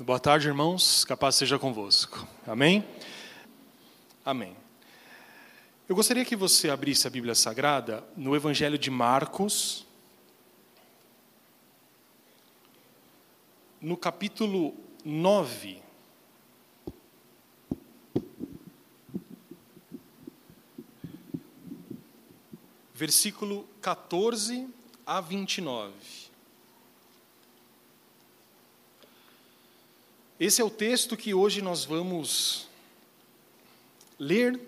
Boa tarde, irmãos. Capaz seja convosco. Amém? Amém. Eu gostaria que você abrisse a Bíblia Sagrada no Evangelho de Marcos, no capítulo 9. Versículo 14 a 29. Esse é o texto que hoje nós vamos ler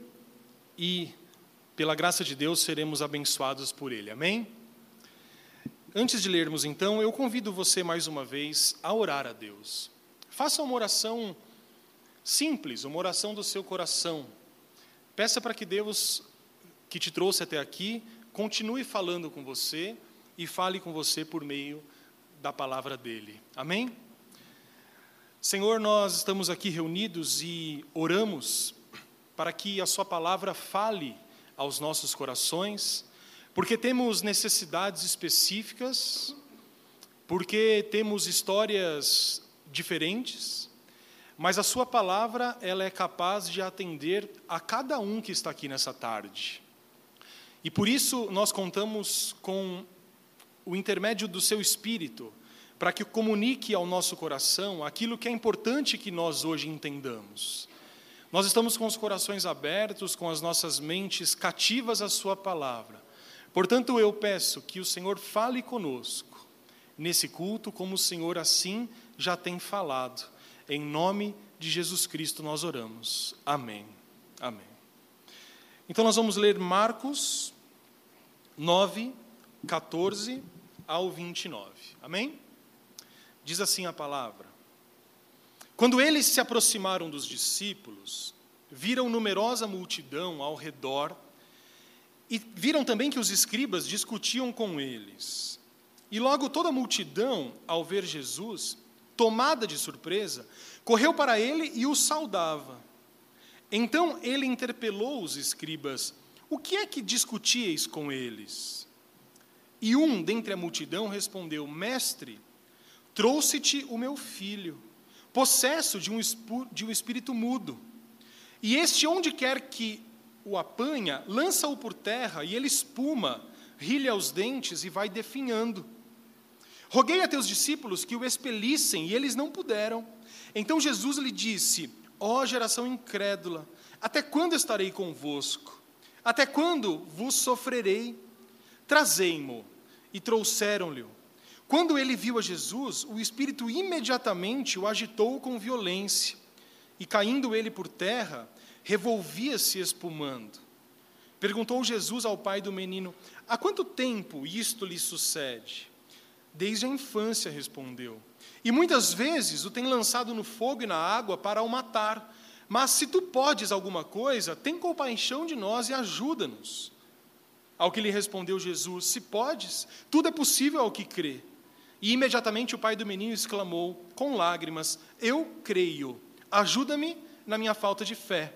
e, pela graça de Deus, seremos abençoados por ele. Amém? Antes de lermos, então, eu convido você mais uma vez a orar a Deus. Faça uma oração simples, uma oração do seu coração. Peça para que Deus, que te trouxe até aqui, continue falando com você e fale com você por meio da palavra dele. Amém? Senhor, nós estamos aqui reunidos e oramos para que a Sua palavra fale aos nossos corações, porque temos necessidades específicas, porque temos histórias diferentes, mas a Sua palavra ela é capaz de atender a cada um que está aqui nessa tarde. E por isso nós contamos com o intermédio do Seu Espírito para que comunique ao nosso coração aquilo que é importante que nós hoje entendamos. Nós estamos com os corações abertos, com as nossas mentes cativas à Sua palavra. Portanto, eu peço que o Senhor fale conosco nesse culto, como o Senhor assim já tem falado. Em nome de Jesus Cristo nós oramos. Amém. Amém. Então nós vamos ler Marcos 9, 14 ao 29. Amém? Diz assim a palavra: Quando eles se aproximaram dos discípulos, viram numerosa multidão ao redor e viram também que os escribas discutiam com eles. E logo toda a multidão, ao ver Jesus, tomada de surpresa, correu para ele e o saudava. Então ele interpelou os escribas: O que é que discutíeis com eles? E um dentre a multidão respondeu: Mestre, Trouxe-te o meu filho, possesso de um, de um espírito mudo. E este, onde quer que o apanha, lança-o por terra, e ele espuma, rilha os dentes e vai definhando. Roguei a teus discípulos que o expelissem, e eles não puderam. Então Jesus lhe disse: Ó oh, geração incrédula, até quando estarei convosco? Até quando vos sofrerei? Trazei-mo. E trouxeram-lhe. Quando ele viu a Jesus, o espírito imediatamente o agitou com violência, e caindo ele por terra, revolvia-se espumando. Perguntou Jesus ao pai do menino: Há quanto tempo isto lhe sucede? Desde a infância, respondeu. E muitas vezes o tem lançado no fogo e na água para o matar. Mas se tu podes alguma coisa, tem compaixão de nós e ajuda-nos. Ao que lhe respondeu Jesus: Se podes, tudo é possível ao que crê. E imediatamente o pai do menino exclamou, com lágrimas: Eu creio, ajuda-me na minha falta de fé.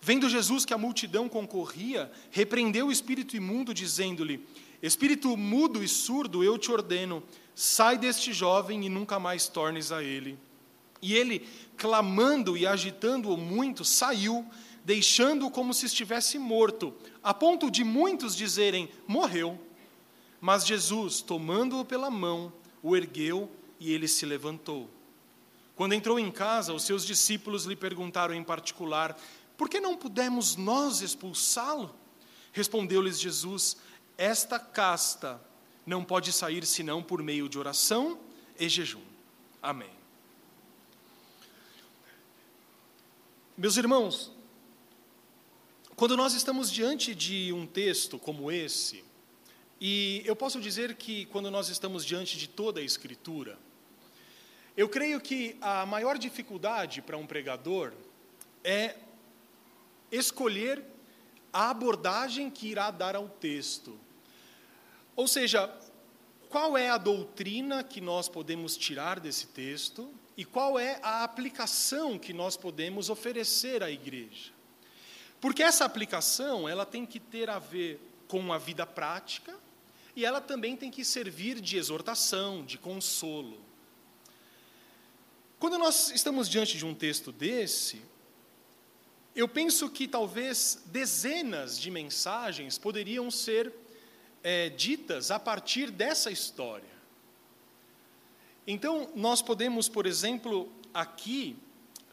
Vendo Jesus que a multidão concorria, repreendeu o espírito imundo, dizendo-lhe: Espírito mudo e surdo, eu te ordeno, sai deste jovem e nunca mais tornes a ele. E ele, clamando e agitando-o muito, saiu, deixando-o como se estivesse morto, a ponto de muitos dizerem: Morreu. Mas Jesus, tomando-o pela mão, o ergueu e ele se levantou. Quando entrou em casa, os seus discípulos lhe perguntaram em particular: Por que não pudemos nós expulsá-lo? Respondeu-lhes Jesus: Esta casta não pode sair senão por meio de oração e jejum. Amém. Meus irmãos, quando nós estamos diante de um texto como esse, e eu posso dizer que quando nós estamos diante de toda a Escritura, eu creio que a maior dificuldade para um pregador é escolher a abordagem que irá dar ao texto. Ou seja, qual é a doutrina que nós podemos tirar desse texto e qual é a aplicação que nós podemos oferecer à igreja. Porque essa aplicação, ela tem que ter a ver com a vida prática, e ela também tem que servir de exortação, de consolo. Quando nós estamos diante de um texto desse, eu penso que talvez dezenas de mensagens poderiam ser é, ditas a partir dessa história. Então, nós podemos, por exemplo, aqui,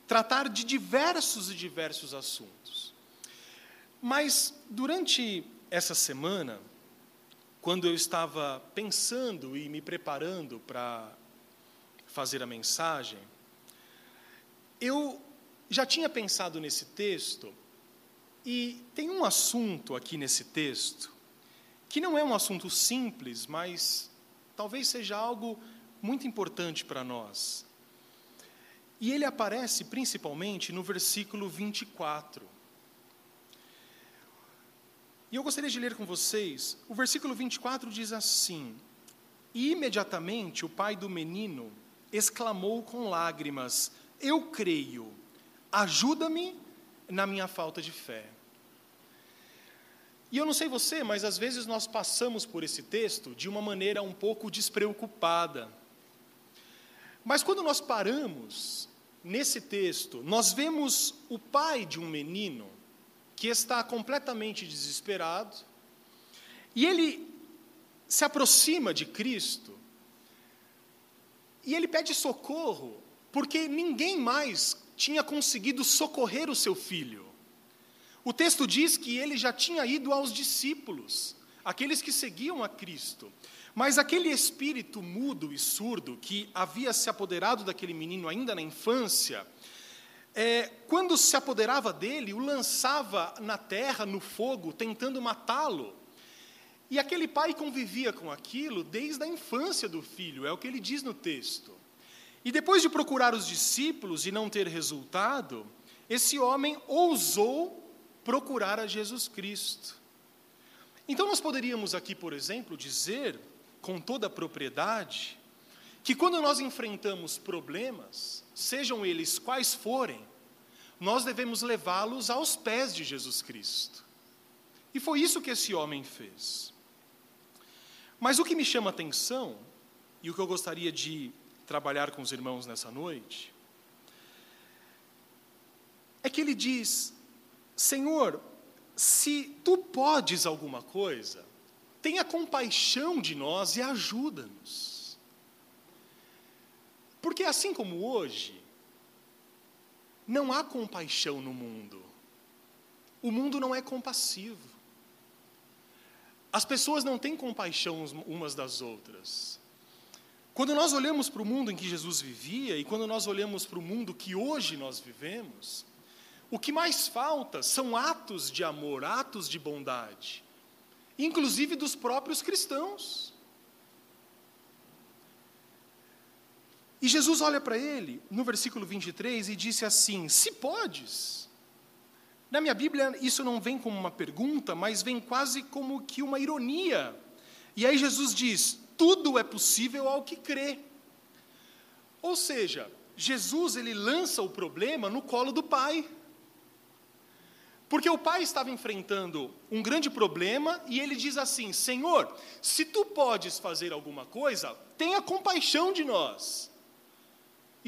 tratar de diversos e diversos assuntos. Mas, durante essa semana, quando eu estava pensando e me preparando para fazer a mensagem, eu já tinha pensado nesse texto, e tem um assunto aqui nesse texto, que não é um assunto simples, mas talvez seja algo muito importante para nós. E ele aparece principalmente no versículo 24. E eu gostaria de ler com vocês, o versículo 24 diz assim: E imediatamente o pai do menino exclamou com lágrimas: Eu creio ajuda-me na minha falta de fé. E eu não sei você, mas às vezes nós passamos por esse texto de uma maneira um pouco despreocupada. Mas quando nós paramos nesse texto, nós vemos o pai de um menino que está completamente desesperado, e ele se aproxima de Cristo, e ele pede socorro, porque ninguém mais tinha conseguido socorrer o seu filho. O texto diz que ele já tinha ido aos discípulos, aqueles que seguiam a Cristo. Mas aquele espírito mudo e surdo que havia se apoderado daquele menino ainda na infância, é, quando se apoderava dele, o lançava na terra, no fogo, tentando matá-lo. E aquele pai convivia com aquilo desde a infância do filho, é o que ele diz no texto. E depois de procurar os discípulos e não ter resultado, esse homem ousou procurar a Jesus Cristo. Então nós poderíamos aqui, por exemplo, dizer com toda a propriedade que quando nós enfrentamos problemas, sejam eles quais forem, nós devemos levá-los aos pés de Jesus Cristo. E foi isso que esse homem fez. Mas o que me chama atenção, e o que eu gostaria de trabalhar com os irmãos nessa noite, é que ele diz: Senhor, se tu podes alguma coisa, tenha compaixão de nós e ajuda-nos. Porque assim como hoje, não há compaixão no mundo. O mundo não é compassivo. As pessoas não têm compaixão umas das outras. Quando nós olhamos para o mundo em que Jesus vivia e quando nós olhamos para o mundo que hoje nós vivemos, o que mais falta são atos de amor, atos de bondade, inclusive dos próprios cristãos. E Jesus olha para ele, no versículo 23, e disse assim: Se podes. Na minha Bíblia, isso não vem como uma pergunta, mas vem quase como que uma ironia. E aí Jesus diz: tudo é possível ao que crê. Ou seja, Jesus ele lança o problema no colo do Pai. Porque o pai estava enfrentando um grande problema e ele diz assim: Senhor, se tu podes fazer alguma coisa, tenha compaixão de nós.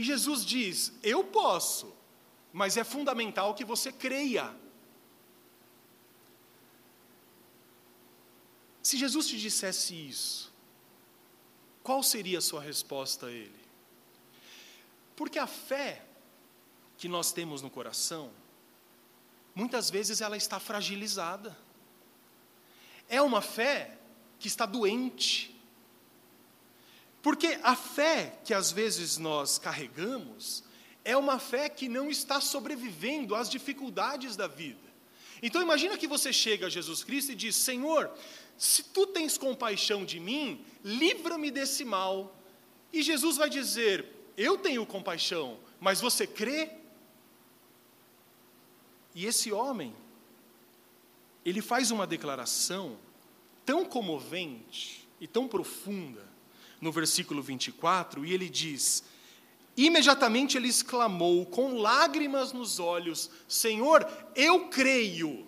E Jesus diz: Eu posso, mas é fundamental que você creia. Se Jesus te dissesse isso, qual seria a sua resposta a ele? Porque a fé que nós temos no coração, muitas vezes ela está fragilizada. É uma fé que está doente. Porque a fé que às vezes nós carregamos é uma fé que não está sobrevivendo às dificuldades da vida. Então imagina que você chega a Jesus Cristo e diz: Senhor, se tu tens compaixão de mim, livra-me desse mal. E Jesus vai dizer: Eu tenho compaixão, mas você crê? E esse homem, ele faz uma declaração tão comovente e tão profunda no versículo 24, e ele diz: Imediatamente ele exclamou, com lágrimas nos olhos: Senhor, eu creio,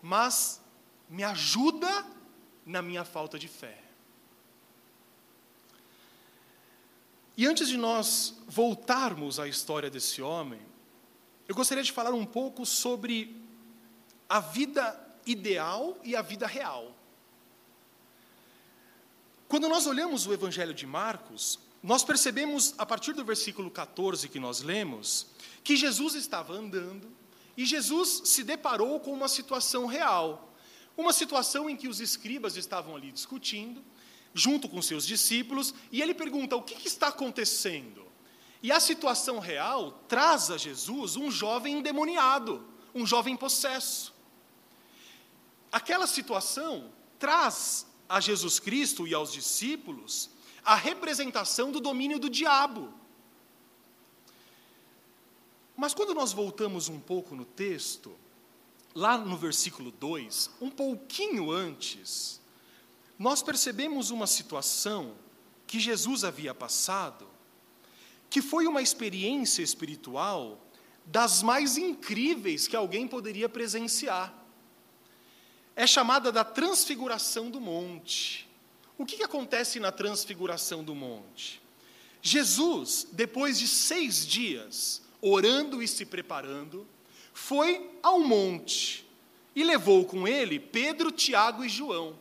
mas me ajuda na minha falta de fé. E antes de nós voltarmos à história desse homem, eu gostaria de falar um pouco sobre a vida ideal e a vida real. Quando nós olhamos o Evangelho de Marcos, nós percebemos, a partir do versículo 14 que nós lemos, que Jesus estava andando e Jesus se deparou com uma situação real. Uma situação em que os escribas estavam ali discutindo, junto com seus discípulos, e ele pergunta: o que, que está acontecendo? E a situação real traz a Jesus um jovem endemoniado, um jovem possesso. Aquela situação traz a Jesus Cristo e aos discípulos a representação do domínio do diabo. Mas quando nós voltamos um pouco no texto, lá no versículo 2, um pouquinho antes, nós percebemos uma situação que Jesus havia passado, que foi uma experiência espiritual das mais incríveis que alguém poderia presenciar. É chamada da transfiguração do monte. O que, que acontece na transfiguração do monte? Jesus, depois de seis dias orando e se preparando, foi ao monte e levou com ele Pedro, Tiago e João.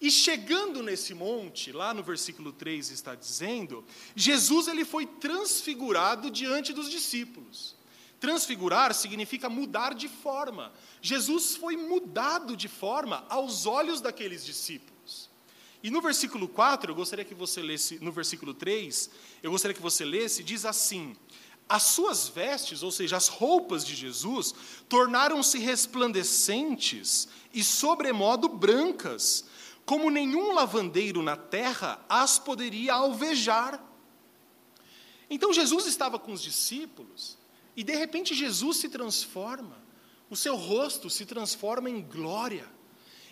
E chegando nesse monte, lá no versículo 3 está dizendo, Jesus ele foi transfigurado diante dos discípulos. Transfigurar significa mudar de forma. Jesus foi mudado de forma aos olhos daqueles discípulos. E no versículo 4, eu gostaria que você lesse, no versículo 3, eu gostaria que você lesse, diz assim: As suas vestes, ou seja, as roupas de Jesus, tornaram-se resplandecentes e sobremodo brancas, como nenhum lavandeiro na terra as poderia alvejar. Então Jesus estava com os discípulos, e de repente Jesus se transforma, o seu rosto se transforma em glória,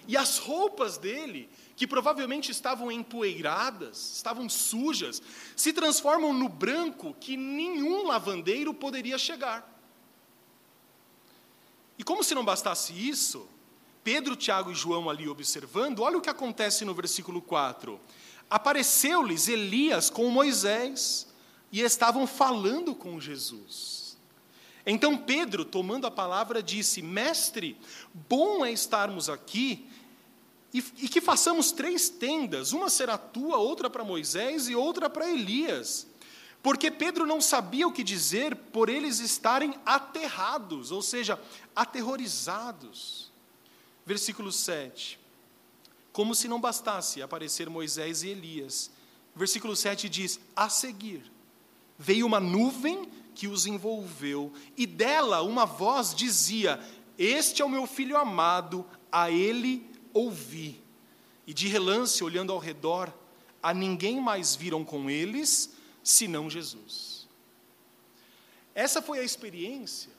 e as roupas dele que provavelmente estavam empoeiradas, estavam sujas, se transformam no branco que nenhum lavandeiro poderia chegar. E como se não bastasse isso, Pedro, Tiago e João ali observando, olha o que acontece no versículo 4. Apareceu-lhes Elias com Moisés e estavam falando com Jesus. Então Pedro, tomando a palavra, disse: Mestre, bom é estarmos aqui e, e que façamos três tendas: uma será tua, outra para Moisés e outra para Elias. Porque Pedro não sabia o que dizer por eles estarem aterrados, ou seja, aterrorizados. Versículo 7. Como se não bastasse aparecer Moisés e Elias. Versículo 7 diz: A seguir, veio uma nuvem que os envolveu, e dela uma voz dizia: Este é o meu filho amado, a ele ouvi. E de relance, olhando ao redor, a ninguém mais viram com eles, senão Jesus. Essa foi a experiência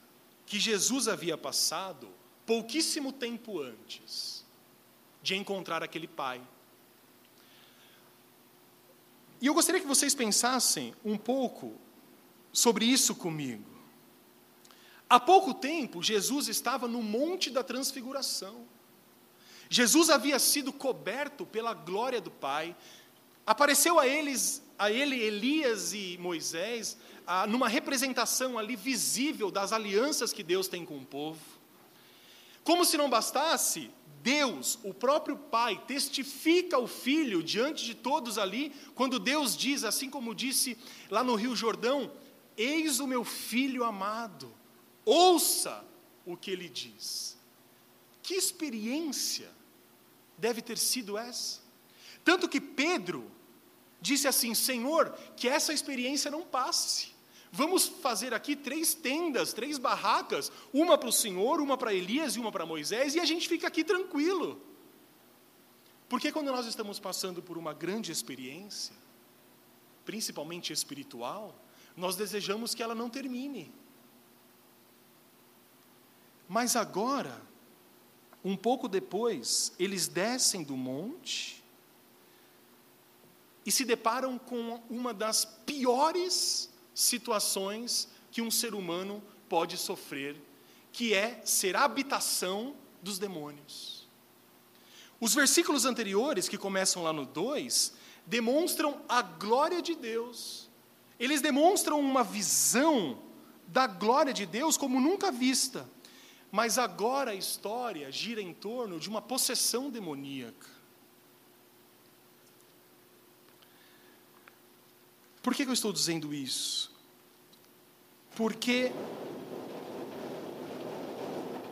que Jesus havia passado pouquíssimo tempo antes de encontrar aquele pai. E eu gostaria que vocês pensassem um pouco sobre isso comigo. Há pouco tempo, Jesus estava no Monte da Transfiguração. Jesus havia sido coberto pela glória do Pai. Apareceu a eles, a ele Elias e Moisés, a, numa representação ali visível das alianças que Deus tem com o povo. Como se não bastasse, Deus, o próprio Pai, testifica o Filho diante de todos ali, quando Deus diz, assim como disse lá no Rio Jordão: Eis o meu filho amado, ouça o que ele diz. Que experiência deve ter sido essa. Tanto que Pedro disse assim: Senhor, que essa experiência não passe. Vamos fazer aqui três tendas, três barracas, uma para o Senhor, uma para Elias e uma para Moisés, e a gente fica aqui tranquilo. Porque quando nós estamos passando por uma grande experiência, principalmente espiritual, nós desejamos que ela não termine. Mas agora, um pouco depois, eles descem do monte e se deparam com uma das piores situações que um ser humano pode sofrer, que é ser habitação dos demônios. Os versículos anteriores, que começam lá no 2, demonstram a glória de Deus Eles demonstram uma visão da glória de Deus como nunca vista. Mas agora a história gira em torno de uma possessão demoníaca. Por que, eu estou dizendo isso? Porque.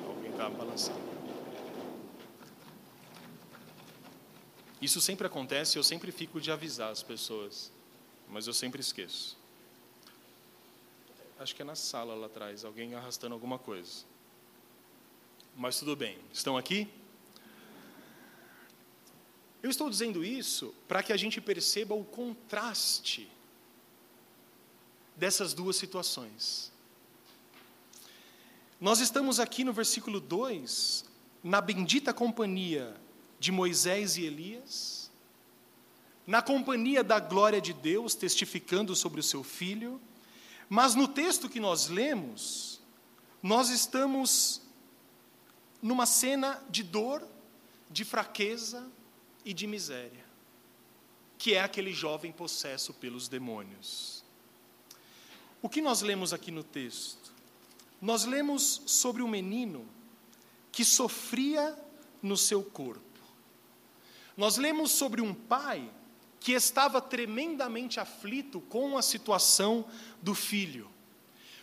Alguém está balançando. Isso sempre acontece, eu sempre fico de avisar as pessoas, mas eu sempre esqueço. Acho que é na sala lá atrás, alguém arrastando alguma coisa. Mas tudo bem, estão aqui? Eu estou dizendo isso para que a gente perceba o contraste dessas duas situações. Nós estamos aqui no versículo 2, na bendita companhia de Moisés e Elias, na companhia da glória de Deus, testificando sobre o seu filho, mas no texto que nós lemos, nós estamos numa cena de dor, de fraqueza e de miséria, que é aquele jovem possesso pelos demônios. O que nós lemos aqui no texto? Nós lemos sobre um menino que sofria no seu corpo. Nós lemos sobre um pai que estava tremendamente aflito com a situação do filho.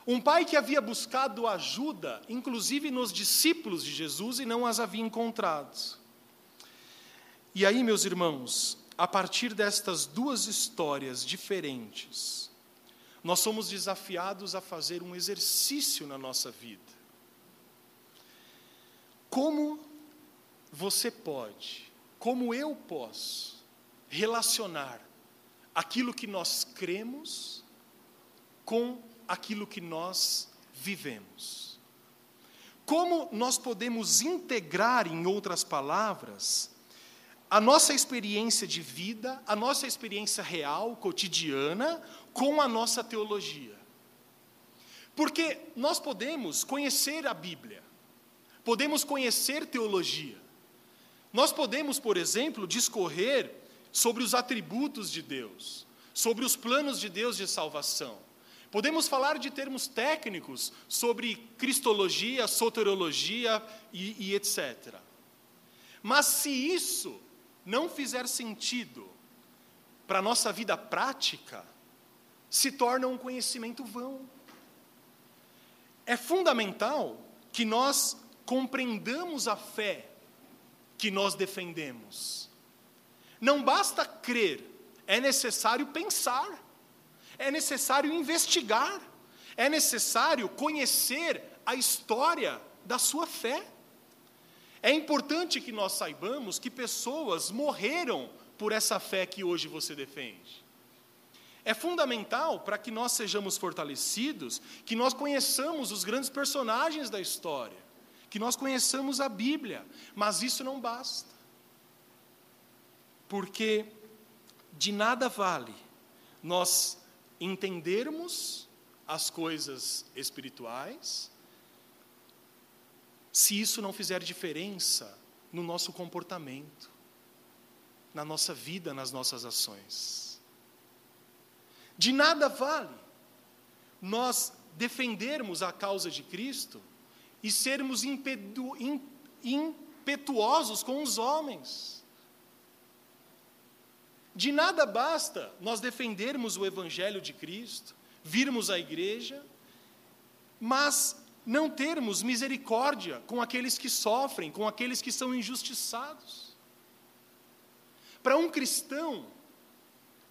Um pai que havia buscado ajuda, inclusive nos discípulos de Jesus, e não as havia encontrado. E aí, meus irmãos, a partir destas duas histórias diferentes, nós somos desafiados a fazer um exercício na nossa vida. Como você pode, como eu posso, relacionar aquilo que nós cremos com aquilo que nós vivemos. Como nós podemos integrar, em outras palavras, a nossa experiência de vida, a nossa experiência real, cotidiana, com a nossa teologia. Porque nós podemos conhecer a Bíblia, podemos conhecer teologia, nós podemos, por exemplo, discorrer sobre os atributos de Deus, sobre os planos de Deus de salvação. Podemos falar de termos técnicos sobre cristologia, soteriologia e, e etc. Mas se isso não fizer sentido para a nossa vida prática, se torna um conhecimento vão. É fundamental que nós compreendamos a fé que nós defendemos. Não basta crer, é necessário pensar é necessário investigar, é necessário conhecer a história da sua fé. É importante que nós saibamos que pessoas morreram por essa fé que hoje você defende. É fundamental para que nós sejamos fortalecidos, que nós conheçamos os grandes personagens da história, que nós conheçamos a Bíblia, mas isso não basta. Porque de nada vale nós entendermos as coisas espirituais, se isso não fizer diferença no nosso comportamento, na nossa vida, nas nossas ações. De nada vale nós defendermos a causa de Cristo e sermos impetu, impetuosos com os homens. De nada basta nós defendermos o Evangelho de Cristo, virmos à igreja, mas não termos misericórdia com aqueles que sofrem, com aqueles que são injustiçados. Para um cristão,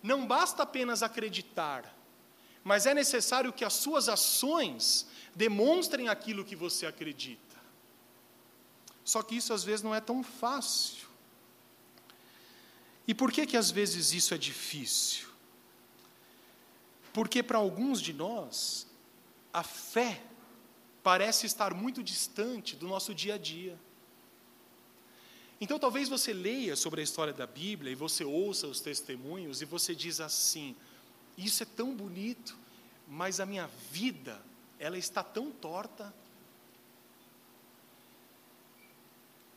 não basta apenas acreditar, mas é necessário que as suas ações demonstrem aquilo que você acredita. Só que isso às vezes não é tão fácil. E por que que às vezes isso é difícil? Porque para alguns de nós, a fé parece estar muito distante do nosso dia a dia. Então talvez você leia sobre a história da Bíblia e você ouça os testemunhos e você diz assim: isso é tão bonito, mas a minha vida, ela está tão torta.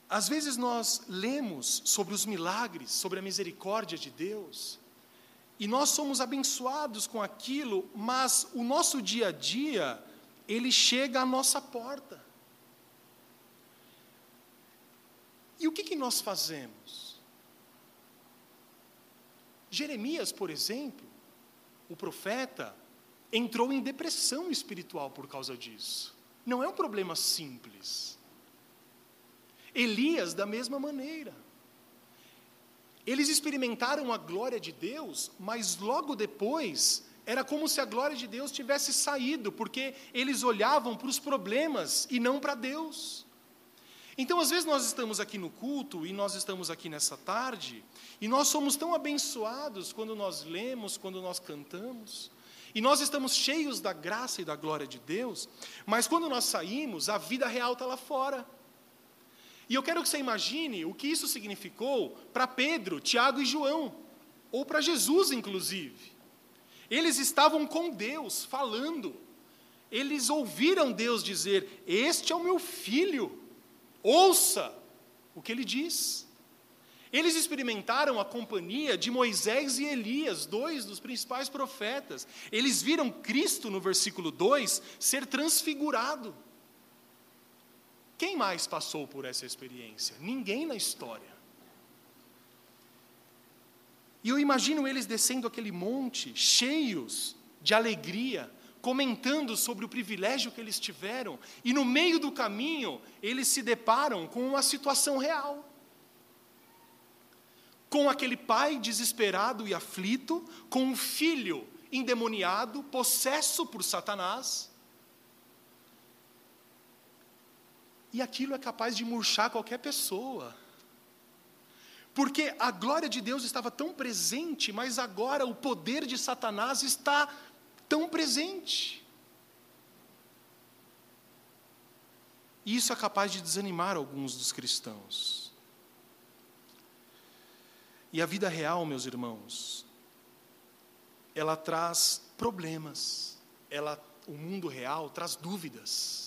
Às vezes nós lemos sobre os milagres, sobre a misericórdia de Deus, e nós somos abençoados com aquilo, mas o nosso dia a dia, ele chega à nossa porta. E o que, que nós fazemos? Jeremias, por exemplo, o profeta, entrou em depressão espiritual por causa disso. Não é um problema simples. Elias, da mesma maneira. Eles experimentaram a glória de Deus, mas logo depois era como se a glória de Deus tivesse saído, porque eles olhavam para os problemas e não para Deus. Então, às vezes, nós estamos aqui no culto e nós estamos aqui nessa tarde, e nós somos tão abençoados quando nós lemos, quando nós cantamos, e nós estamos cheios da graça e da glória de Deus, mas quando nós saímos, a vida real está lá fora. E eu quero que você imagine o que isso significou para Pedro, Tiago e João, ou para Jesus, inclusive. Eles estavam com Deus, falando. Eles ouviram Deus dizer: Este é o meu filho, ouça o que ele diz. Eles experimentaram a companhia de Moisés e Elias, dois dos principais profetas. Eles viram Cristo, no versículo 2, ser transfigurado. Quem mais passou por essa experiência? Ninguém na história. E eu imagino eles descendo aquele monte, cheios de alegria, comentando sobre o privilégio que eles tiveram, e no meio do caminho, eles se deparam com uma situação real. Com aquele pai desesperado e aflito, com um filho endemoniado, possesso por Satanás, E aquilo é capaz de murchar qualquer pessoa. Porque a glória de Deus estava tão presente, mas agora o poder de Satanás está tão presente. E isso é capaz de desanimar alguns dos cristãos. E a vida real, meus irmãos, ela traz problemas, ela, o mundo real traz dúvidas.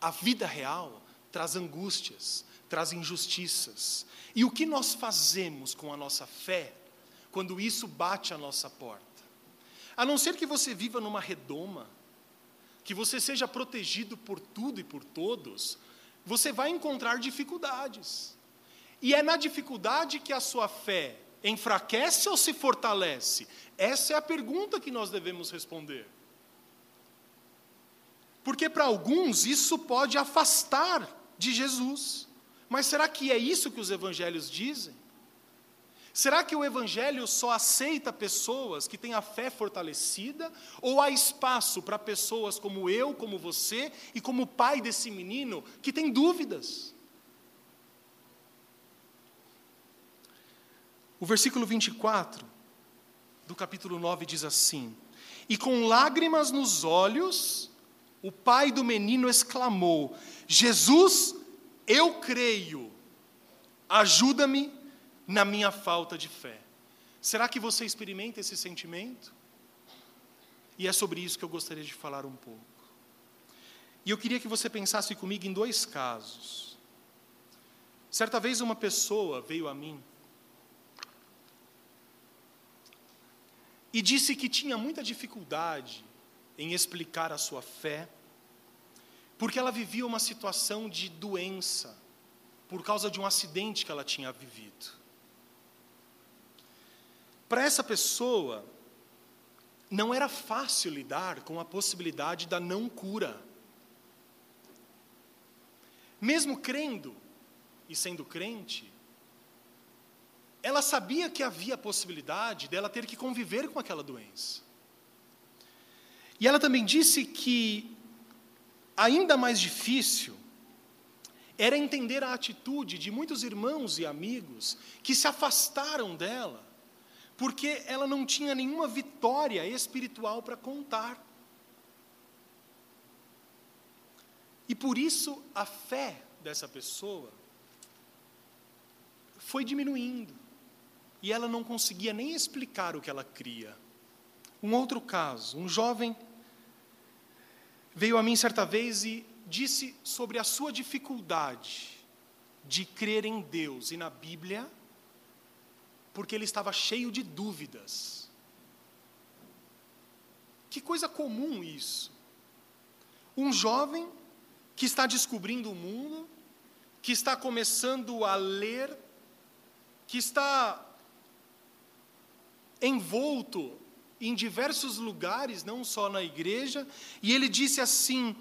A vida real traz angústias, traz injustiças. E o que nós fazemos com a nossa fé quando isso bate à nossa porta? A não ser que você viva numa redoma, que você seja protegido por tudo e por todos, você vai encontrar dificuldades. E é na dificuldade que a sua fé enfraquece ou se fortalece? Essa é a pergunta que nós devemos responder. Porque para alguns isso pode afastar de Jesus. Mas será que é isso que os evangelhos dizem? Será que o evangelho só aceita pessoas que têm a fé fortalecida? Ou há espaço para pessoas como eu, como você e como o pai desse menino que tem dúvidas? O versículo 24 do capítulo 9 diz assim: E com lágrimas nos olhos, o pai do menino exclamou: Jesus, eu creio, ajuda-me na minha falta de fé. Será que você experimenta esse sentimento? E é sobre isso que eu gostaria de falar um pouco. E eu queria que você pensasse comigo em dois casos. Certa vez uma pessoa veio a mim e disse que tinha muita dificuldade em explicar a sua fé, porque ela vivia uma situação de doença, por causa de um acidente que ela tinha vivido. Para essa pessoa, não era fácil lidar com a possibilidade da não cura. Mesmo crendo e sendo crente, ela sabia que havia a possibilidade dela ter que conviver com aquela doença. E ela também disse que ainda mais difícil era entender a atitude de muitos irmãos e amigos que se afastaram dela, porque ela não tinha nenhuma vitória espiritual para contar. E por isso a fé dessa pessoa foi diminuindo, e ela não conseguia nem explicar o que ela cria. Um outro caso, um jovem veio a mim certa vez e disse sobre a sua dificuldade de crer em Deus e na Bíblia, porque ele estava cheio de dúvidas Que coisa comum isso. Um jovem que está descobrindo o mundo, que está começando a ler, que está envolto em diversos lugares, não só na igreja, e ele disse assim: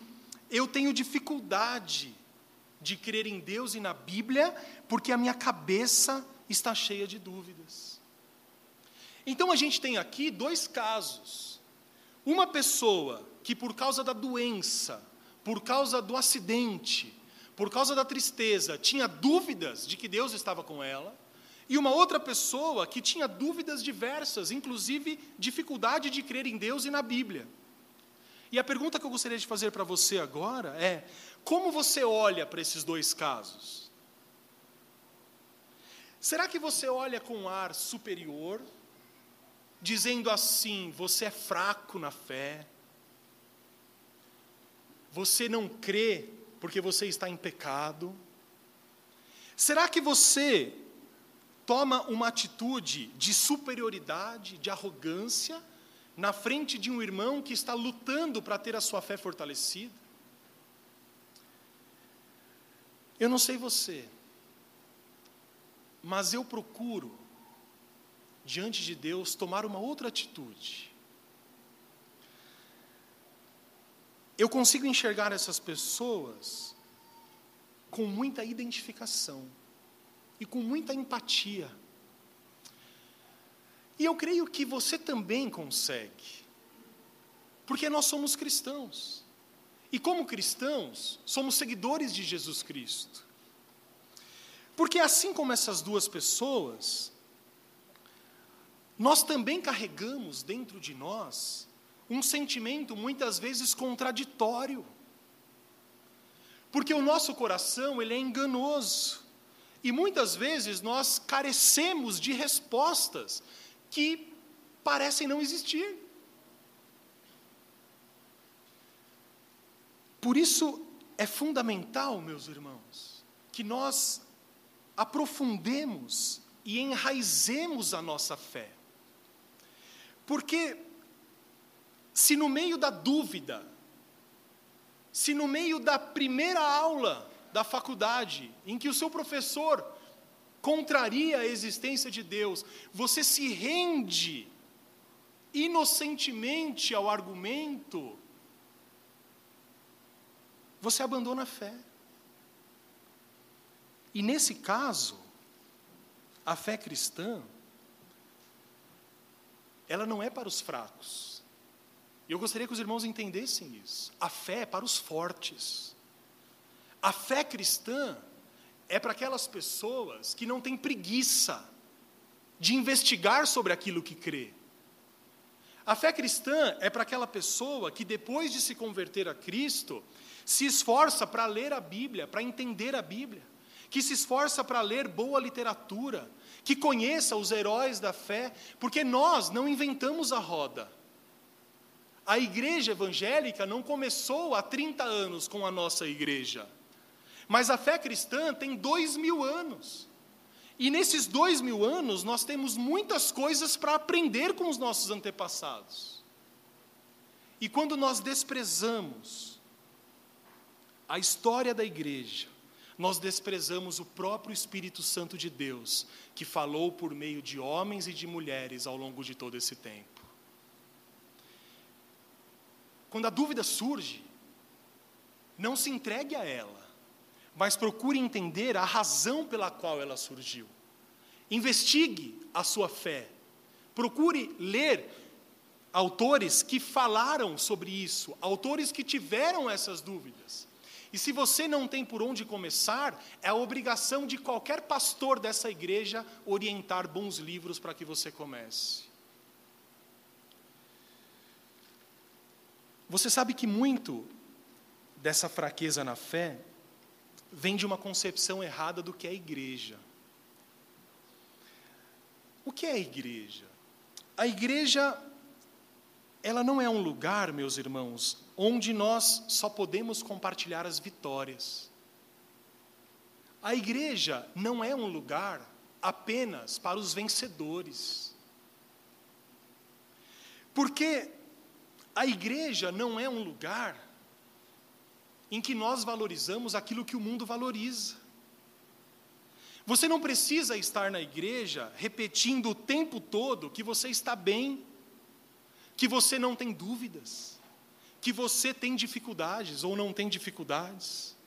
Eu tenho dificuldade de crer em Deus e na Bíblia, porque a minha cabeça está cheia de dúvidas. Então a gente tem aqui dois casos. Uma pessoa que, por causa da doença, por causa do acidente, por causa da tristeza, tinha dúvidas de que Deus estava com ela, e uma outra pessoa que tinha dúvidas diversas, inclusive dificuldade de crer em Deus e na Bíblia. E a pergunta que eu gostaria de fazer para você agora é: como você olha para esses dois casos? Será que você olha com um ar superior, dizendo assim: você é fraco na fé, você não crê porque você está em pecado? Será que você toma uma atitude de superioridade, de arrogância, na frente de um irmão que está lutando para ter a sua fé fortalecida? Eu não sei você, mas eu procuro, diante de Deus, tomar uma outra atitude. Eu consigo enxergar essas pessoas com muita identificação e com muita empatia. E eu creio que você também consegue, porque nós somos cristãos. E como cristãos, somos seguidores de Jesus Cristo. Porque assim como essas duas pessoas, nós também carregamos dentro de nós um sentimento muitas vezes contraditório. Porque o nosso coração, ele é enganoso. E muitas vezes nós carecemos de respostas que parecem não existir. Por isso é fundamental, meus irmãos, que nós aprofundemos e enraizemos a nossa fé. Porque se no meio da dúvida, se no meio da primeira aula da faculdade, em que o seu professor contraria a existência de Deus, você se rende inocentemente ao argumento, você abandona a fé. E nesse caso, a fé cristã, ela não é para os fracos. E eu gostaria que os irmãos entendessem isso. A fé é para os fortes. A fé cristã é para aquelas pessoas que não têm preguiça de investigar sobre aquilo que crê. A fé cristã é para aquela pessoa que, depois de se converter a Cristo, se esforça para ler a Bíblia, para entender a Bíblia, que se esforça para ler boa literatura, que conheça os heróis da fé, porque nós não inventamos a roda. A igreja evangélica não começou há 30 anos com a nossa igreja. Mas a fé cristã tem dois mil anos. E nesses dois mil anos, nós temos muitas coisas para aprender com os nossos antepassados. E quando nós desprezamos a história da igreja, nós desprezamos o próprio Espírito Santo de Deus, que falou por meio de homens e de mulheres ao longo de todo esse tempo. Quando a dúvida surge, não se entregue a ela mas procure entender a razão pela qual ela surgiu. Investigue a sua fé. Procure ler autores que falaram sobre isso, autores que tiveram essas dúvidas. E se você não tem por onde começar, é a obrigação de qualquer pastor dessa igreja orientar bons livros para que você comece. Você sabe que muito dessa fraqueza na fé vem de uma concepção errada do que é igreja. O que é a igreja? A igreja, ela não é um lugar, meus irmãos, onde nós só podemos compartilhar as vitórias. A igreja não é um lugar apenas para os vencedores. Porque A igreja não é um lugar em que nós valorizamos aquilo que o mundo valoriza. Você não precisa estar na igreja repetindo o tempo todo que você está bem, que você não tem dúvidas, que você tem dificuldades ou não tem dificuldades.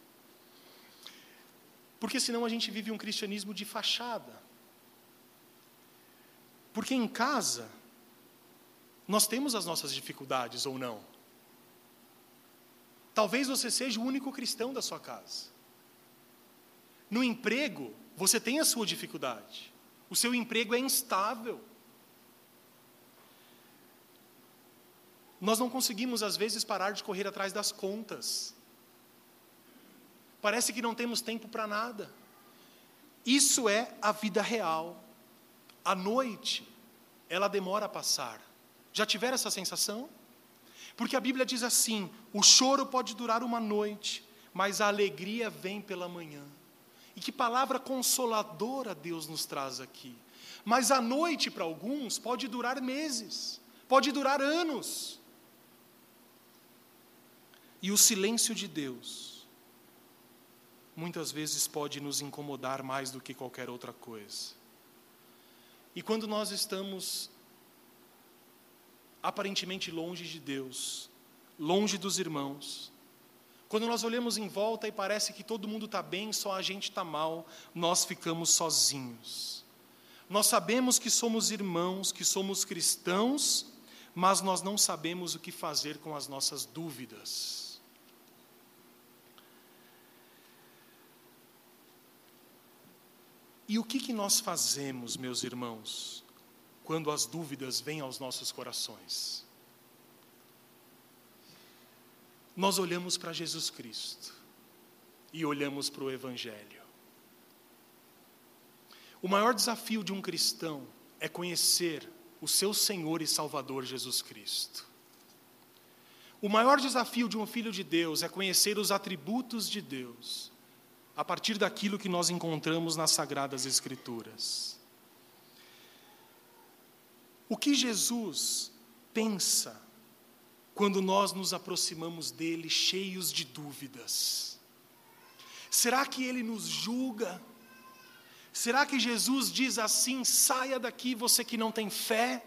Porque senão a gente vive um cristianismo de fachada. Porque em casa, nós temos as nossas dificuldades ou não. Talvez você seja o único cristão da sua casa. No emprego, você tem a sua dificuldade. O seu emprego é instável. Nós não conseguimos, às vezes, parar de correr atrás das contas. Parece que não temos tempo para nada. Isso é a vida real. A noite, ela demora a passar. Já tiveram essa sensação? Porque a Bíblia diz assim: o choro pode durar uma noite, mas a alegria vem pela manhã. E que palavra consoladora Deus nos traz aqui. Mas a noite, para alguns, pode durar meses, pode durar anos. E o silêncio de Deus, muitas vezes pode nos incomodar mais do que qualquer outra coisa. E quando nós estamos aparentemente longe de Deus, longe dos irmãos, quando nós olhamos em volta e parece que todo mundo está bem, só a gente está mal, nós ficamos sozinhos. Nós sabemos que somos irmãos, que somos cristãos, mas nós não sabemos o que fazer com as nossas dúvidas. E o que, que nós fazemos, meus irmãos, quando as dúvidas vêm aos nossos corações? Nós olhamos para Jesus Cristo e olhamos para o Evangelho. O maior desafio de um cristão é conhecer o seu Senhor e Salvador Jesus Cristo. O maior desafio de um filho de Deus é conhecer os atributos de Deus, a partir daquilo que nós encontramos nas Sagradas Escrituras. O que Jesus pensa quando nós nos aproximamos dele cheios de dúvidas? Será que ele nos julga? Será que Jesus diz assim: saia daqui, você que não tem fé?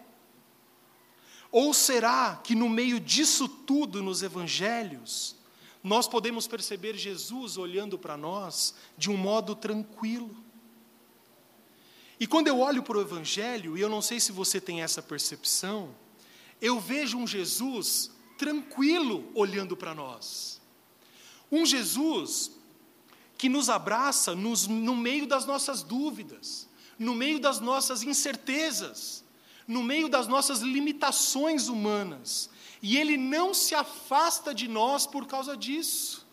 Ou será que no meio disso tudo nos evangelhos, nós podemos perceber Jesus olhando para nós de um modo tranquilo? E quando eu olho para o Evangelho, e eu não sei se você tem essa percepção, eu vejo um Jesus tranquilo olhando para nós. Um Jesus que nos abraça nos, no meio das nossas dúvidas, no meio das nossas incertezas, no meio das nossas limitações humanas. E Ele não se afasta de nós por causa disso.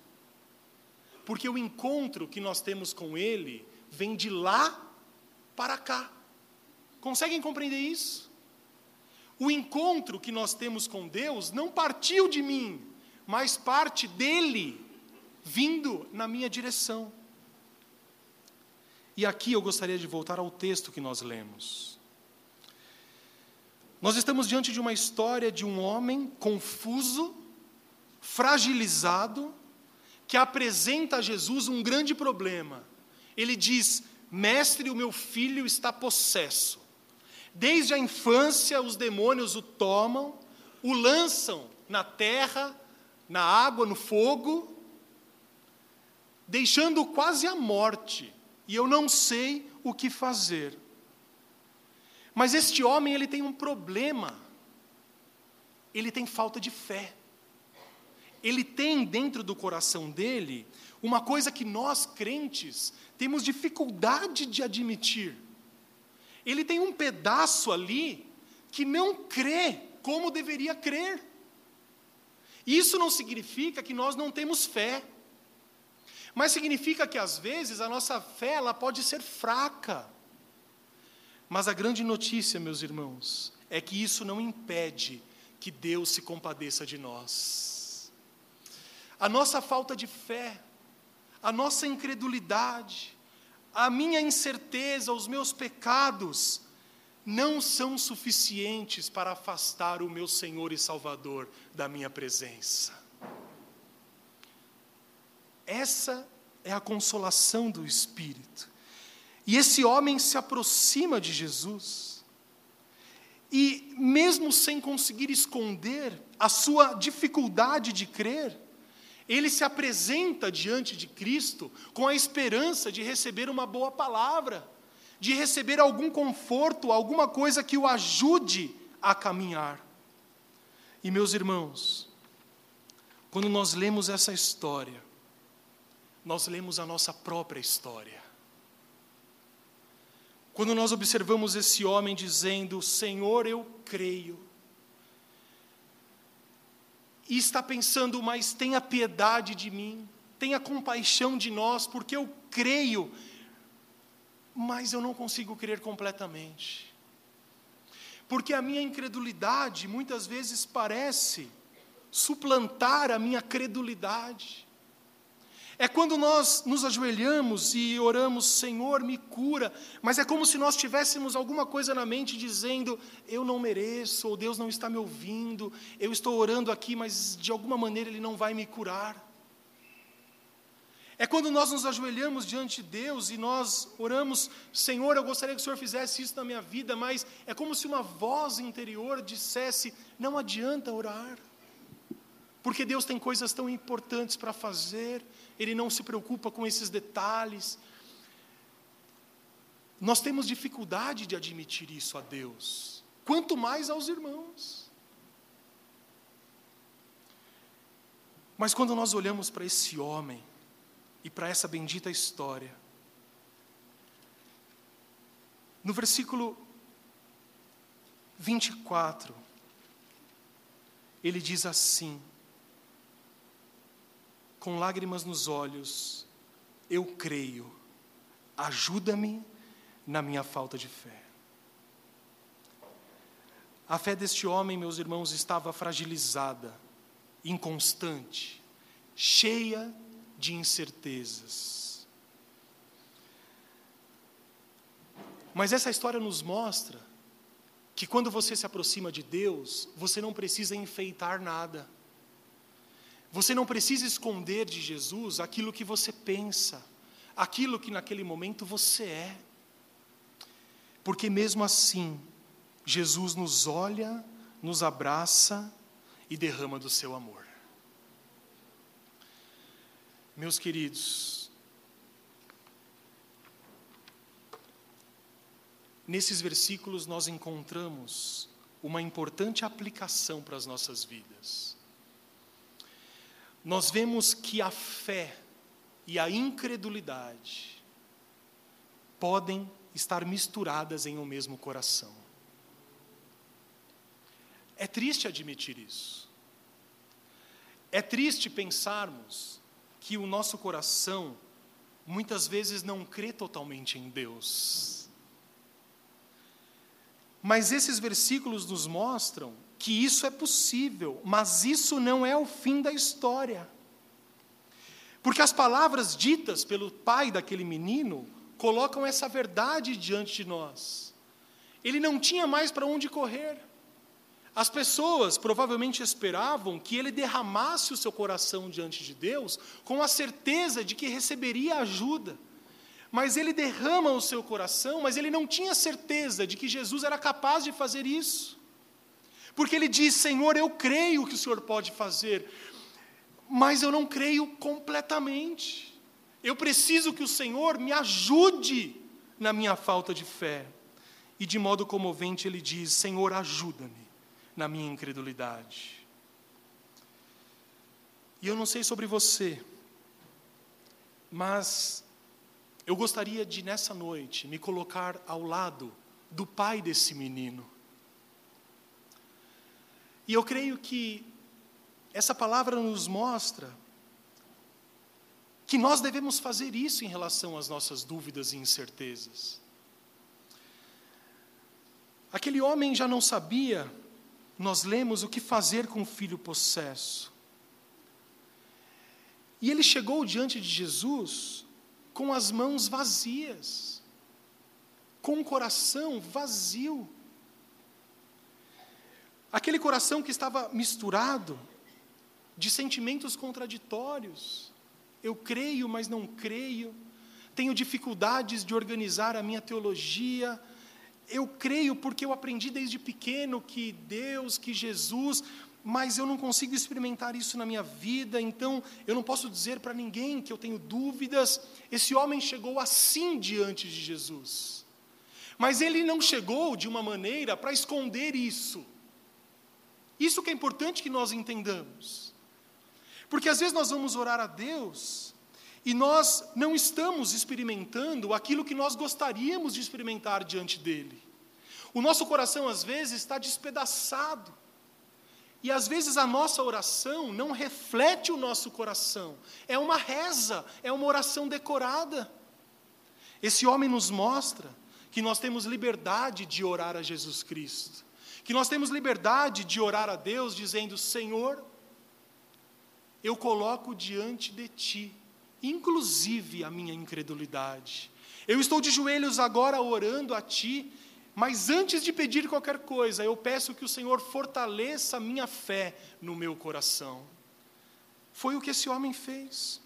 Porque o encontro que nós temos com Ele vem de lá para cá. Conseguem compreender isso? O encontro que nós temos com Deus não partiu de mim, mas parte dele vindo na minha direção. E aqui eu gostaria de voltar ao texto que nós lemos. Nós estamos diante de uma história de um homem confuso, fragilizado, que apresenta a Jesus um grande problema. Ele diz: Mestre, o meu filho está possesso. Desde a infância, os demônios o tomam, o lançam na terra, na água, no fogo, deixando-o quase à morte, e eu não sei o que fazer. Mas este homem, ele tem um problema. Ele tem falta de fé. Ele tem dentro do coração dele uma coisa que nós crentes temos dificuldade de admitir. Ele tem um pedaço ali que não crê como deveria crer. Isso não significa que nós não temos fé, mas significa que às vezes a nossa fé ela pode ser fraca. Mas a grande notícia, meus irmãos, é que isso não impede que Deus se compadeça de nós. A nossa falta de fé a nossa incredulidade, a minha incerteza, os meus pecados, não são suficientes para afastar o meu Senhor e Salvador da minha presença. Essa é a consolação do Espírito. E esse homem se aproxima de Jesus. E, mesmo sem conseguir esconder a sua dificuldade de crer, ele se apresenta diante de Cristo com a esperança de receber uma boa palavra de receber algum conforto, alguma coisa que o ajude a caminhar. E meus irmãos, quando nós lemos essa história, nós lemos a nossa própria história. Quando nós observamos esse homem dizendo: Senhor, eu creio, e está pensando, mas tenha piedade de mim, tenha compaixão de nós, porque eu creio mas eu não consigo crer completamente. Porque a minha incredulidade muitas vezes parece suplantar a minha credulidade. É quando nós nos ajoelhamos e oramos, Senhor, me cura, mas é como se nós tivéssemos alguma coisa na mente dizendo, eu não mereço, ou Deus não está me ouvindo, eu estou orando aqui, mas de alguma maneira Ele não vai me curar. É quando nós nos ajoelhamos diante de Deus e nós oramos, Senhor, eu gostaria que o Senhor fizesse isso na minha vida, mas é como se uma voz interior dissesse: não adianta orar, porque Deus tem coisas tão importantes para fazer, Ele não se preocupa com esses detalhes. Nós temos dificuldade de admitir isso a Deus, quanto mais aos irmãos. Mas quando nós olhamos para esse homem, e para essa bendita história. No versículo 24, ele diz assim: com lágrimas nos olhos, eu creio, ajuda-me na minha falta de fé. A fé deste homem, meus irmãos, estava fragilizada, inconstante, cheia de incertezas. Mas essa história nos mostra que quando você se aproxima de Deus, você não precisa enfeitar nada. Você não precisa esconder de Jesus aquilo que você pensa, aquilo que naquele momento você é. Porque mesmo assim, Jesus nos olha, nos abraça e derrama do seu amor. Meus queridos, nesses versículos nós encontramos uma importante aplicação para as nossas vidas. Nós vemos que a fé e a incredulidade podem estar misturadas em um mesmo coração. É triste admitir isso. É triste pensarmos que o nosso coração muitas vezes não crê totalmente em Deus. Mas esses versículos nos mostram que isso é possível, mas isso não é o fim da história. Porque as palavras ditas pelo pai daquele menino colocam essa verdade diante de nós. Ele não tinha mais para onde correr. As pessoas provavelmente esperavam que ele derramasse o seu coração diante de Deus com a certeza de que receberia ajuda. Mas ele derrama o seu coração, mas ele não tinha certeza de que Jesus era capaz de fazer isso. Porque ele diz: Senhor, eu creio que o Senhor pode fazer, mas eu não creio completamente. Eu preciso que o Senhor me ajude na minha falta de fé. E de modo comovente ele diz: Senhor, ajuda-me na minha incredulidade. E eu não sei sobre você, mas eu gostaria de, nessa noite, me colocar ao lado do pai desse menino. E eu creio que essa palavra nos mostra que nós devemos fazer isso em relação às nossas dúvidas e incertezas. Aquele homem já não sabia nós lemos o que fazer com o filho possesso. E ele chegou diante de Jesus com as mãos vazias, com o coração vazio. Aquele coração que estava misturado de sentimentos contraditórios. Eu creio, mas não creio. Tenho dificuldades de organizar a minha teologia. Eu creio porque eu aprendi desde pequeno que Deus, que Jesus, mas eu não consigo experimentar isso na minha vida, então eu não posso dizer para ninguém que eu tenho dúvidas. Esse homem chegou assim diante de Jesus. Mas ele não chegou de uma maneira para esconder isso. Isso que é importante que nós entendamos. Porque às vezes nós vamos orar a Deus e nós não estamos experimentando aquilo que nós gostaríamos de experimentar diante dele. O nosso coração às vezes está despedaçado. E às vezes a nossa oração não reflete o nosso coração. É uma reza, é uma oração decorada. Esse homem nos mostra que nós temos liberdade de orar a Jesus Cristo. Que nós temos liberdade de orar a Deus dizendo: Senhor, eu coloco diante de ti, inclusive a minha incredulidade. Eu estou de joelhos agora orando a ti, mas antes de pedir qualquer coisa, eu peço que o Senhor fortaleça a minha fé no meu coração. Foi o que esse homem fez.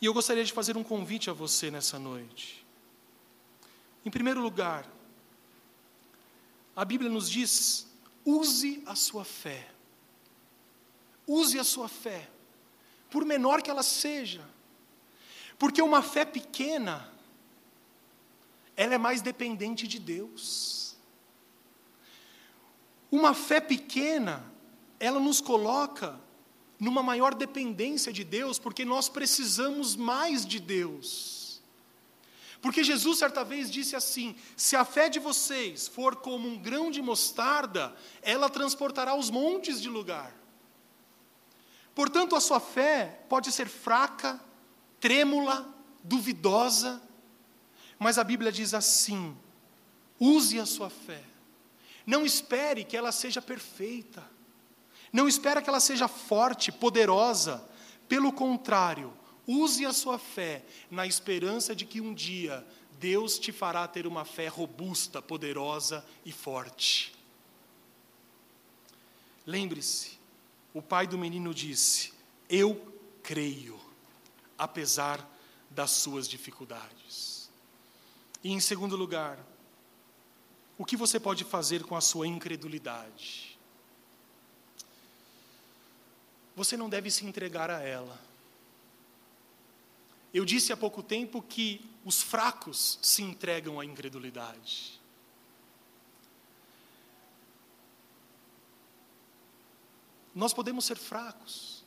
E eu gostaria de fazer um convite a você nessa noite. Em primeiro lugar, a Bíblia nos diz: use a sua fé. Use a sua fé, por menor que ela seja. Porque uma fé pequena, ela é mais dependente de Deus. Uma fé pequena, ela nos coloca numa maior dependência de Deus, porque nós precisamos mais de Deus. Porque Jesus certa vez disse assim: se a fé de vocês for como um grão de mostarda, ela transportará os montes de lugar. Portanto, a sua fé pode ser fraca, trêmula, duvidosa, mas a Bíblia diz assim: use a sua fé. Não espere que ela seja perfeita. Não espere que ela seja forte, poderosa. Pelo contrário, use a sua fé na esperança de que um dia Deus te fará ter uma fé robusta, poderosa e forte. Lembre-se, o pai do menino disse: Eu creio, apesar das suas dificuldades. E em segundo lugar, o que você pode fazer com a sua incredulidade? Você não deve se entregar a ela. Eu disse há pouco tempo que os fracos se entregam à incredulidade. Nós podemos ser fracos,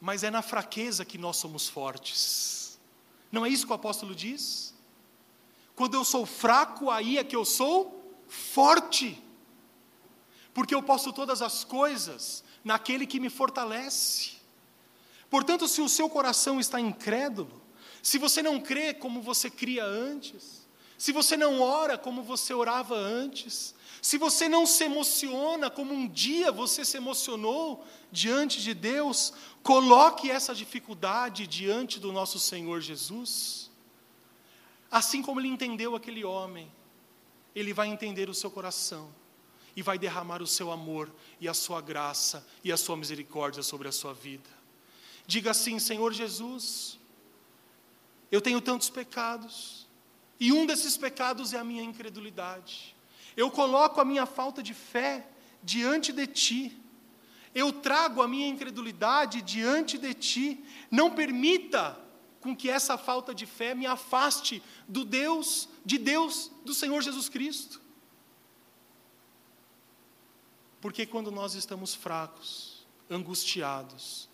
mas é na fraqueza que nós somos fortes. Não é isso que o apóstolo diz? Quando eu sou fraco, aí é que eu sou forte. Porque eu posso todas as coisas naquele que me fortalece. Portanto, se o seu coração está incrédulo, se você não crê como você cria antes, se você não ora como você orava antes, se você não se emociona como um dia você se emocionou diante de Deus, coloque essa dificuldade diante do nosso Senhor Jesus. Assim como ele entendeu aquele homem, ele vai entender o seu coração e vai derramar o seu amor e a sua graça e a sua misericórdia sobre a sua vida. Diga assim: Senhor Jesus, eu tenho tantos pecados, e um desses pecados é a minha incredulidade. Eu coloco a minha falta de fé diante de ti. Eu trago a minha incredulidade diante de ti. Não permita com que essa falta de fé me afaste do Deus, de Deus, do Senhor Jesus Cristo. Porque quando nós estamos fracos, angustiados,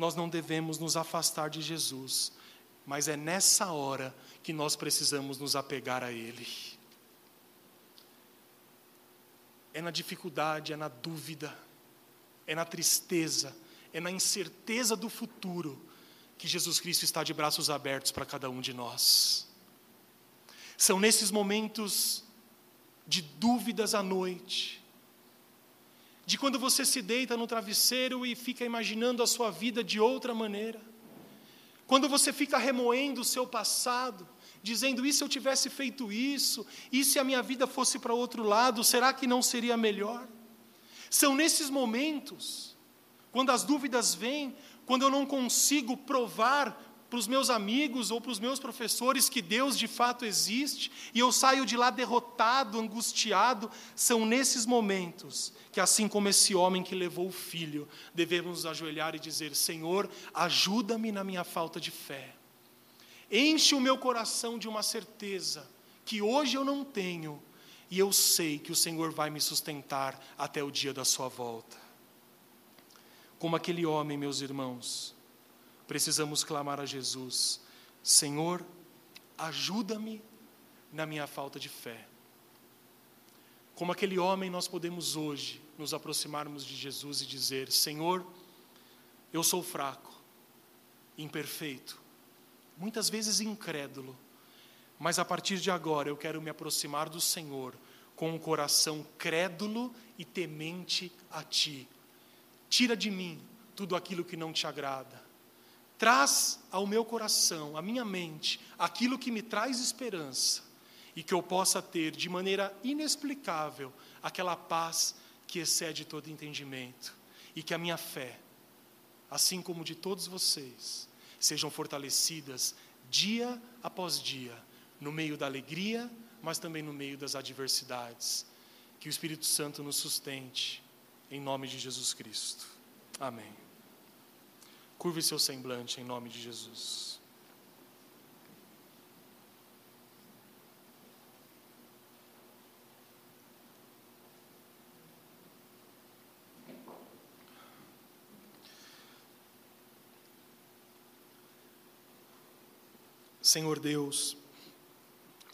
nós não devemos nos afastar de Jesus, mas é nessa hora que nós precisamos nos apegar a Ele é na dificuldade, é na dúvida, é na tristeza, é na incerteza do futuro que Jesus Cristo está de braços abertos para cada um de nós. São nesses momentos de dúvidas à noite, de quando você se deita no travesseiro e fica imaginando a sua vida de outra maneira, quando você fica remoendo o seu passado, dizendo: e se eu tivesse feito isso? E se a minha vida fosse para outro lado? Será que não seria melhor? São nesses momentos, quando as dúvidas vêm, quando eu não consigo provar para os meus amigos ou para os meus professores que Deus de fato existe e eu saio de lá derrotado, angustiado, são nesses momentos que, assim como esse homem que levou o filho, devemos nos ajoelhar e dizer: Senhor, ajuda-me na minha falta de fé. Enche o meu coração de uma certeza que hoje eu não tenho, e eu sei que o Senhor vai me sustentar até o dia da sua volta. Como aquele homem, meus irmãos, precisamos clamar a Jesus: Senhor, ajuda-me na minha falta de fé. Como aquele homem, nós podemos hoje nos aproximarmos de Jesus e dizer: Senhor, eu sou fraco, imperfeito, muitas vezes incrédulo, mas a partir de agora eu quero me aproximar do Senhor com um coração crédulo e temente a Ti. Tira de mim tudo aquilo que não te agrada. Traz ao meu coração, à minha mente, aquilo que me traz esperança e que eu possa ter de maneira inexplicável aquela paz que excede todo entendimento e que a minha fé, assim como de todos vocês, sejam fortalecidas dia após dia, no meio da alegria, mas também no meio das adversidades. Que o Espírito Santo nos sustente, em nome de Jesus Cristo. Amém. Curve seu semblante em nome de Jesus. Senhor Deus,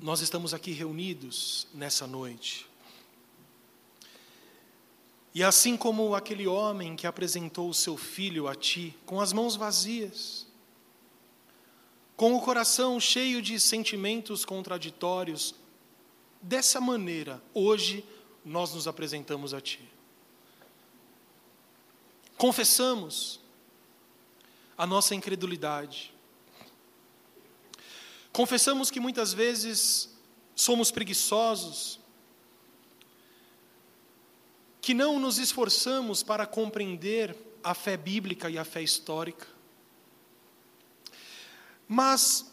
nós estamos aqui reunidos nessa noite. E assim como aquele homem que apresentou o seu filho a ti, com as mãos vazias, com o coração cheio de sentimentos contraditórios, dessa maneira, hoje nós nos apresentamos a ti. Confessamos a nossa incredulidade, Confessamos que muitas vezes somos preguiçosos, que não nos esforçamos para compreender a fé bíblica e a fé histórica. Mas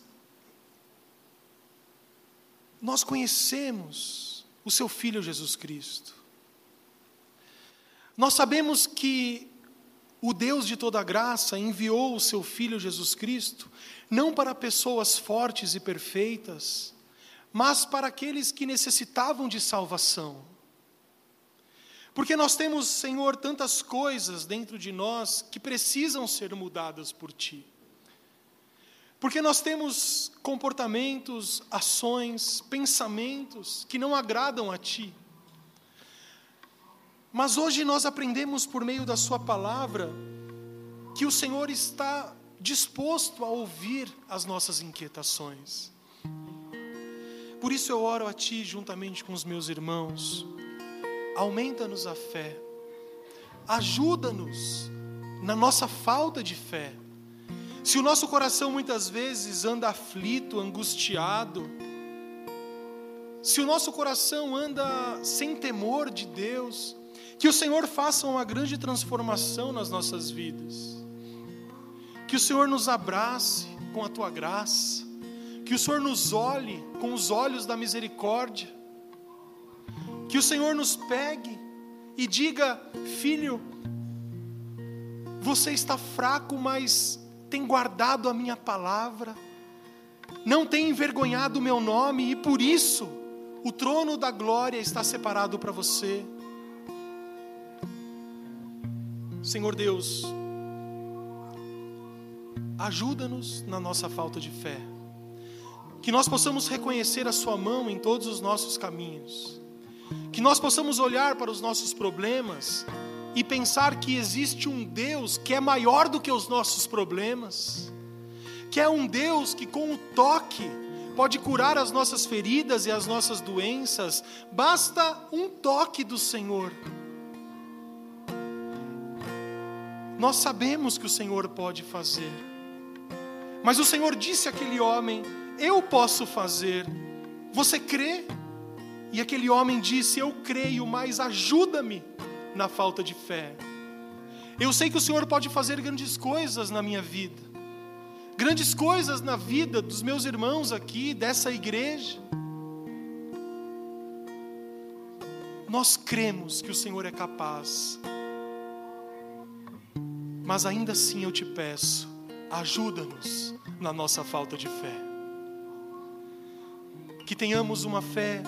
nós conhecemos o seu Filho Jesus Cristo. Nós sabemos que o Deus de toda graça enviou o seu Filho Jesus Cristo não para pessoas fortes e perfeitas, mas para aqueles que necessitavam de salvação. Porque nós temos, Senhor, tantas coisas dentro de nós que precisam ser mudadas por Ti. Porque nós temos comportamentos, ações, pensamentos que não agradam a Ti. Mas hoje nós aprendemos por meio da Sua palavra que o Senhor está disposto a ouvir as nossas inquietações. Por isso eu oro a Ti juntamente com os meus irmãos. Aumenta-nos a fé, ajuda-nos na nossa falta de fé. Se o nosso coração muitas vezes anda aflito, angustiado, se o nosso coração anda sem temor de Deus, que o Senhor faça uma grande transformação nas nossas vidas. Que o Senhor nos abrace com a tua graça, que o Senhor nos olhe com os olhos da misericórdia, que o Senhor nos pegue e diga: Filho, você está fraco, mas tem guardado a minha palavra, não tem envergonhado o meu nome e por isso o trono da glória está separado para você. Senhor Deus, ajuda-nos na nossa falta de fé. Que nós possamos reconhecer a Sua mão em todos os nossos caminhos. Que nós possamos olhar para os nossos problemas e pensar que existe um Deus que é maior do que os nossos problemas. Que é um Deus que, com o toque, pode curar as nossas feridas e as nossas doenças. Basta um toque do Senhor. Nós sabemos que o Senhor pode fazer. Mas o Senhor disse àquele homem: eu posso fazer. Você crê? E aquele homem disse: Eu creio, mas ajuda-me na falta de fé. Eu sei que o Senhor pode fazer grandes coisas na minha vida, grandes coisas na vida dos meus irmãos aqui, dessa igreja. Nós cremos que o Senhor é capaz, mas ainda assim eu te peço, ajuda-nos na nossa falta de fé. Que tenhamos uma fé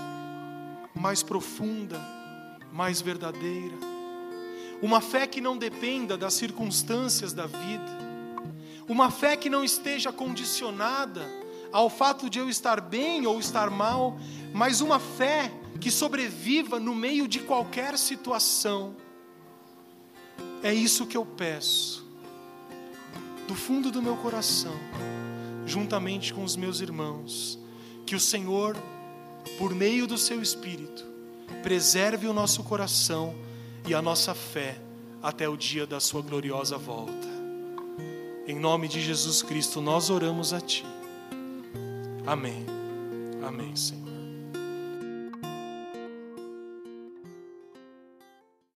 mais profunda, mais verdadeira. Uma fé que não dependa das circunstâncias da vida. Uma fé que não esteja condicionada ao fato de eu estar bem ou estar mal, mas uma fé que sobreviva no meio de qualquer situação. É isso que eu peço, do fundo do meu coração, juntamente com os meus irmãos, que o Senhor, por meio do seu Espírito, preserve o nosso coração e a nossa fé até o dia da Sua gloriosa volta. Em nome de Jesus Cristo, nós oramos a Ti. Amém. Amém, Senhor.